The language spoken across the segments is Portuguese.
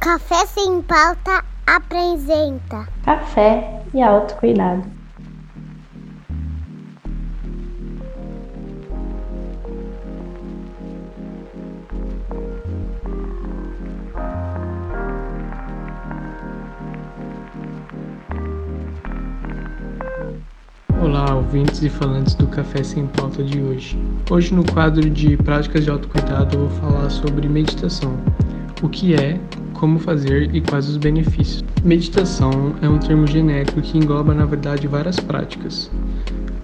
Café Sem Pauta apresenta Café e Autocuidado. Olá, ouvintes e falantes do Café Sem Pauta de hoje. Hoje, no quadro de práticas de autocuidado, eu vou falar sobre meditação. O que é, como fazer e quais os benefícios. Meditação é um termo genérico que engloba, na verdade, várias práticas.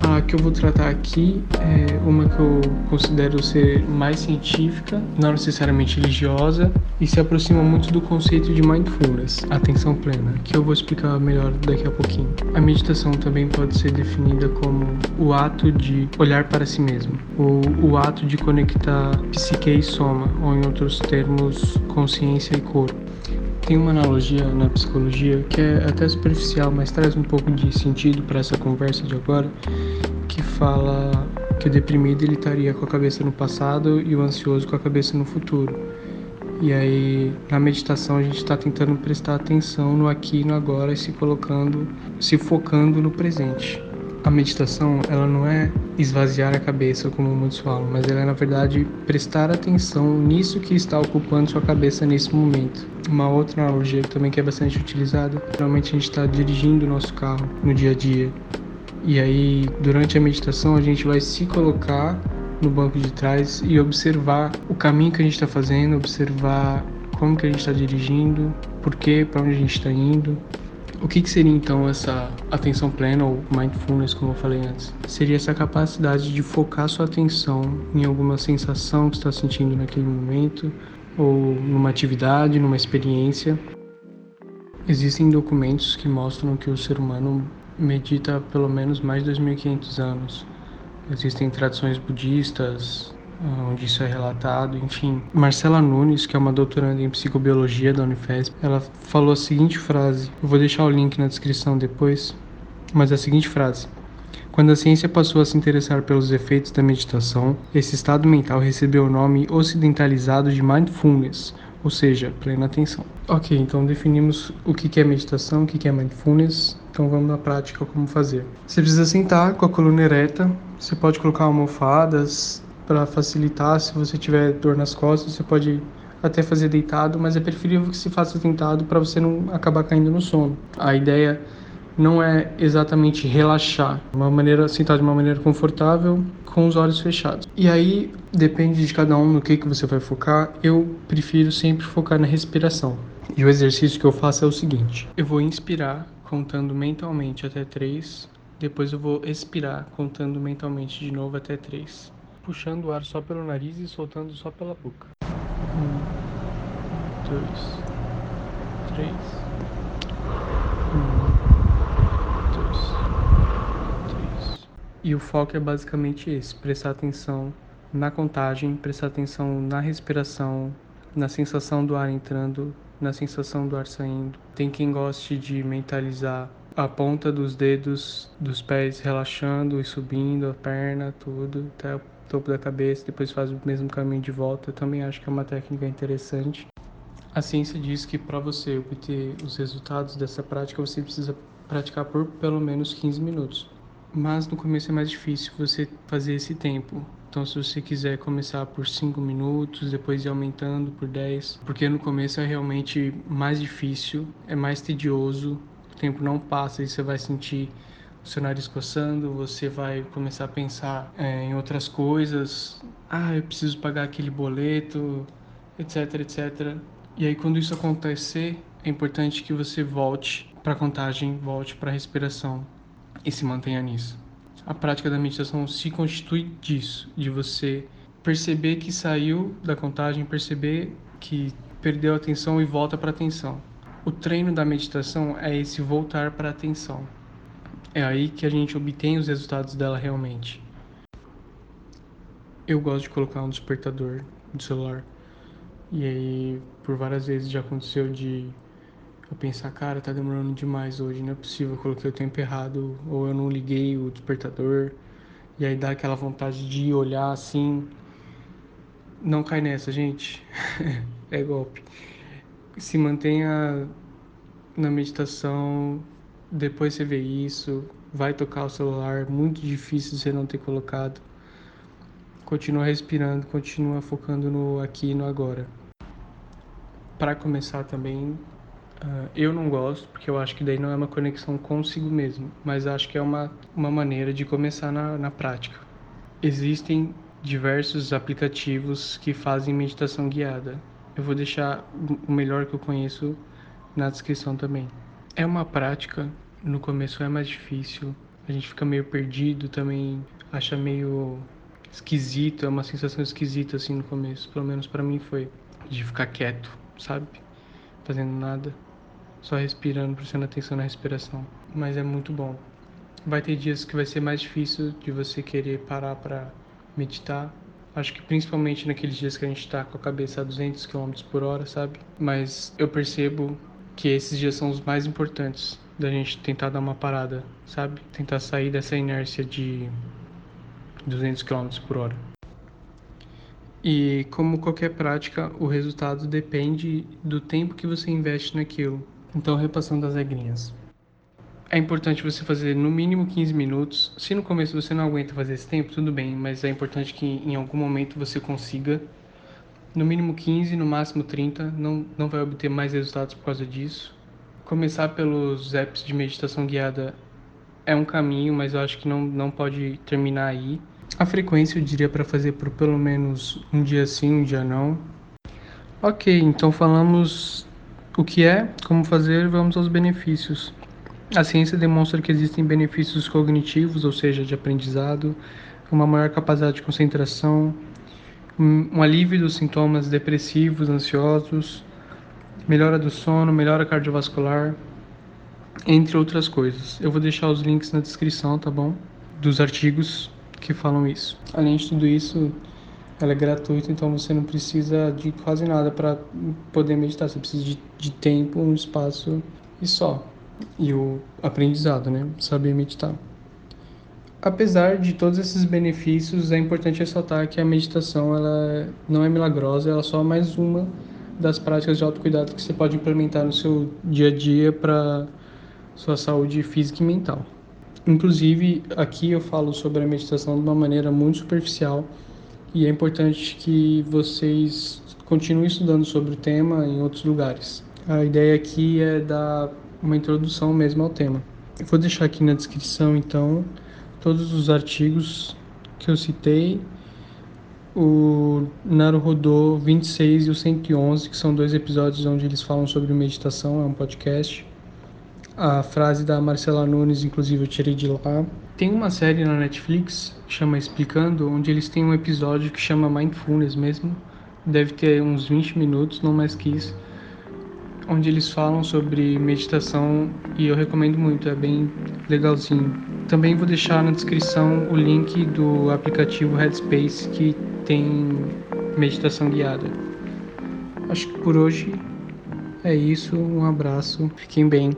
A que eu vou tratar aqui é uma que eu considero ser mais científica, não necessariamente religiosa, e se aproxima muito do conceito de mindfulness, atenção plena, que eu vou explicar melhor daqui a pouquinho. A meditação também pode ser definida como o ato de olhar para si mesmo, ou o ato de conectar psique e soma, ou em outros termos, consciência e corpo. Tem uma analogia na psicologia que é até superficial, mas traz um pouco de sentido para essa conversa de agora, que fala que o deprimido ele estaria com a cabeça no passado e o ansioso com a cabeça no futuro. E aí, na meditação, a gente está tentando prestar atenção no aqui e no agora e se colocando, se focando no presente. A meditação, ela não é esvaziar a cabeça, como muitos falam, mas ela é, na verdade, prestar atenção nisso que está ocupando sua cabeça nesse momento. Uma outra analogia também que é bastante utilizada, geralmente a gente está dirigindo o nosso carro no dia a dia. E aí, durante a meditação, a gente vai se colocar no banco de trás e observar o caminho que a gente está fazendo, observar como que a gente está dirigindo, por quê, para onde a gente está indo. O que, que seria então essa atenção plena ou mindfulness, como eu falei antes? Seria essa capacidade de focar sua atenção em alguma sensação que está sentindo naquele momento, ou numa atividade, numa experiência. Existem documentos que mostram que o ser humano medita há pelo menos mais de 2.500 anos. Existem tradições budistas onde isso é relatado, enfim. Marcela Nunes, que é uma doutoranda em psicobiologia da Unifesp, ela falou a seguinte frase, eu vou deixar o link na descrição depois, mas é a seguinte frase: quando a ciência passou a se interessar pelos efeitos da meditação, esse estado mental recebeu o nome ocidentalizado de mindfulness, ou seja, plena atenção. Ok, então definimos o que é meditação, o que é mindfulness, então vamos na prática como fazer. Você precisa sentar com a coluna ereta, você pode colocar almofadas para facilitar, se você tiver dor nas costas, você pode até fazer deitado, mas é preferível que se faça sentado para você não acabar caindo no sono. A ideia não é exatamente relaxar, uma maneira sentar de uma maneira confortável com os olhos fechados. E aí depende de cada um no que que você vai focar. Eu prefiro sempre focar na respiração. E o exercício que eu faço é o seguinte: eu vou inspirar contando mentalmente até três, depois eu vou expirar contando mentalmente de novo até três, puxando o ar só pelo nariz e soltando só pela boca. Um, dois, três. Um, E o foco é basicamente esse: prestar atenção na contagem, prestar atenção na respiração, na sensação do ar entrando, na sensação do ar saindo. Tem quem goste de mentalizar a ponta dos dedos dos pés relaxando e subindo a perna, tudo, até o topo da cabeça, depois faz o mesmo caminho de volta. Eu também acho que é uma técnica interessante. A ciência diz que para você obter os resultados dessa prática, você precisa praticar por pelo menos 15 minutos mas no começo é mais difícil você fazer esse tempo. Então, se você quiser começar por 5 minutos, depois ir aumentando por 10, porque no começo é realmente mais difícil, é mais tedioso, o tempo não passa e você vai sentir seu nariz coçando, você vai começar a pensar é, em outras coisas. Ah, eu preciso pagar aquele boleto, etc, etc. E aí, quando isso acontecer, é importante que você volte para a contagem, volte para a respiração e se mantenha nisso. A prática da meditação se constitui disso, de você perceber que saiu da contagem, perceber que perdeu a atenção e volta para a atenção. O treino da meditação é esse voltar para a atenção. É aí que a gente obtém os resultados dela realmente. Eu gosto de colocar um despertador no celular. E aí, por várias vezes já aconteceu de eu pensar, cara, tá demorando demais hoje, não é possível, eu coloquei o tempo errado, ou eu não liguei o despertador, e aí dá aquela vontade de olhar assim. Não cai nessa, gente. é golpe. se mantenha na meditação, depois você vê isso, vai tocar o celular, muito difícil você não ter colocado. Continua respirando, continua focando no aqui e no agora. Para começar também, uh, eu não gosto, porque eu acho que daí não é uma conexão consigo mesmo, mas acho que é uma, uma maneira de começar na, na prática. Existem diversos aplicativos que fazem meditação guiada. Eu vou deixar o melhor que eu conheço na descrição também. É uma prática, no começo é mais difícil, a gente fica meio perdido também, acha meio esquisito, é uma sensação esquisita assim no começo, pelo menos para mim foi, de ficar quieto, sabe? Fazendo nada, só respirando, prestando atenção na respiração. Mas é muito bom. Vai ter dias que vai ser mais difícil de você querer parar para meditar. Acho que principalmente naqueles dias que a gente está com a cabeça a 200 km por hora, sabe? Mas eu percebo que esses dias são os mais importantes da gente tentar dar uma parada, sabe? Tentar sair dessa inércia de 200 km por hora. E como qualquer prática, o resultado depende do tempo que você investe naquilo. Então, repassando as regrinhas. É importante você fazer no mínimo 15 minutos. Se no começo você não aguenta fazer esse tempo, tudo bem, mas é importante que em algum momento você consiga no mínimo 15, no máximo 30, não, não vai obter mais resultados por causa disso. Começar pelos apps de meditação guiada é um caminho, mas eu acho que não, não pode terminar aí. A frequência eu diria para fazer por pelo menos um dia sim, um dia não. Ok, então falamos o que é, como fazer, vamos aos benefícios. A ciência demonstra que existem benefícios cognitivos, ou seja, de aprendizado, uma maior capacidade de concentração, um alívio dos sintomas depressivos, ansiosos, melhora do sono, melhora cardiovascular, entre outras coisas. Eu vou deixar os links na descrição, tá bom? Dos artigos que falam isso. Além de tudo isso, ela é gratuita, então você não precisa de quase nada para poder meditar. Você precisa de, de tempo, um espaço e só. E o aprendizado, né? Saber meditar. Apesar de todos esses benefícios, é importante ressaltar que a meditação ela não é milagrosa, ela é só mais uma das práticas de autocuidado que você pode implementar no seu dia a dia para sua saúde física e mental. Inclusive, aqui eu falo sobre a meditação de uma maneira muito superficial e é importante que vocês continuem estudando sobre o tema em outros lugares. A ideia aqui é dar uma introdução mesmo ao tema. Eu vou deixar aqui na descrição, então, todos os artigos que eu citei, o Naruhodô 26 e o 111, que são dois episódios onde eles falam sobre meditação, é um podcast. A frase da Marcela Nunes, inclusive, eu tirei de lá. Tem uma série na Netflix, chama Explicando, onde eles têm um episódio que chama Mindfulness mesmo. Deve ter uns 20 minutos, não mais que isso onde eles falam sobre meditação e eu recomendo muito, é bem legalzinho. Também vou deixar na descrição o link do aplicativo Headspace que tem meditação guiada. Acho que por hoje é isso. Um abraço, fiquem bem.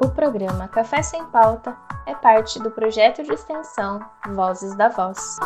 O programa Café Sem Pauta é parte do projeto de extensão Vozes da Voz.